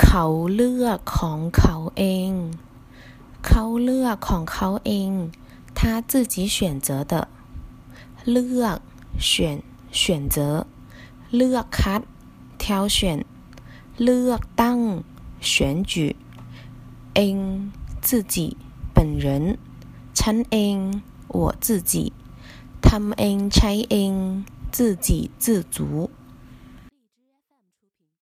เขาเลือกของเขาเอง เขาเลือกของเขาเอง他自己选择的เลือก选选择เลือกคัด挑选เลือกตั้ง选举เอง自己本人ฉันเอง我自己ทำเองใช้เอง自给自足